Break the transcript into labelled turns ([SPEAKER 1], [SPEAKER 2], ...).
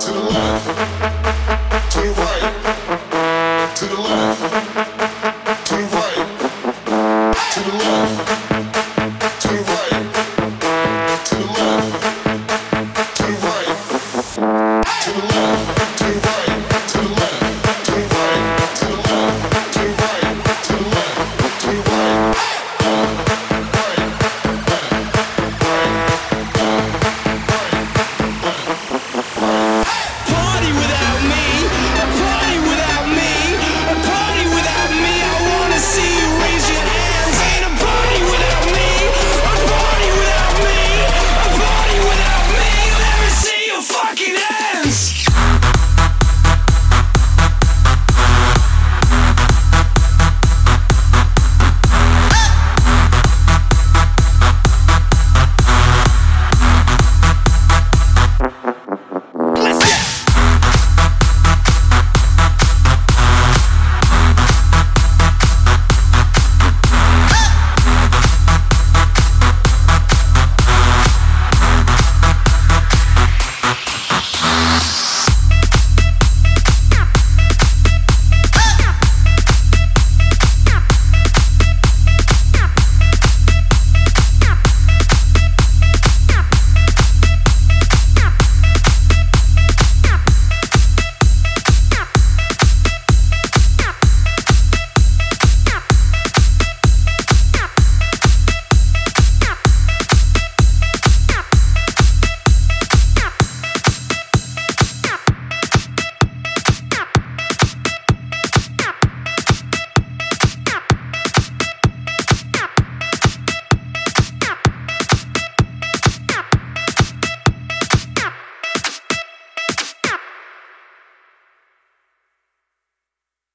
[SPEAKER 1] to the left.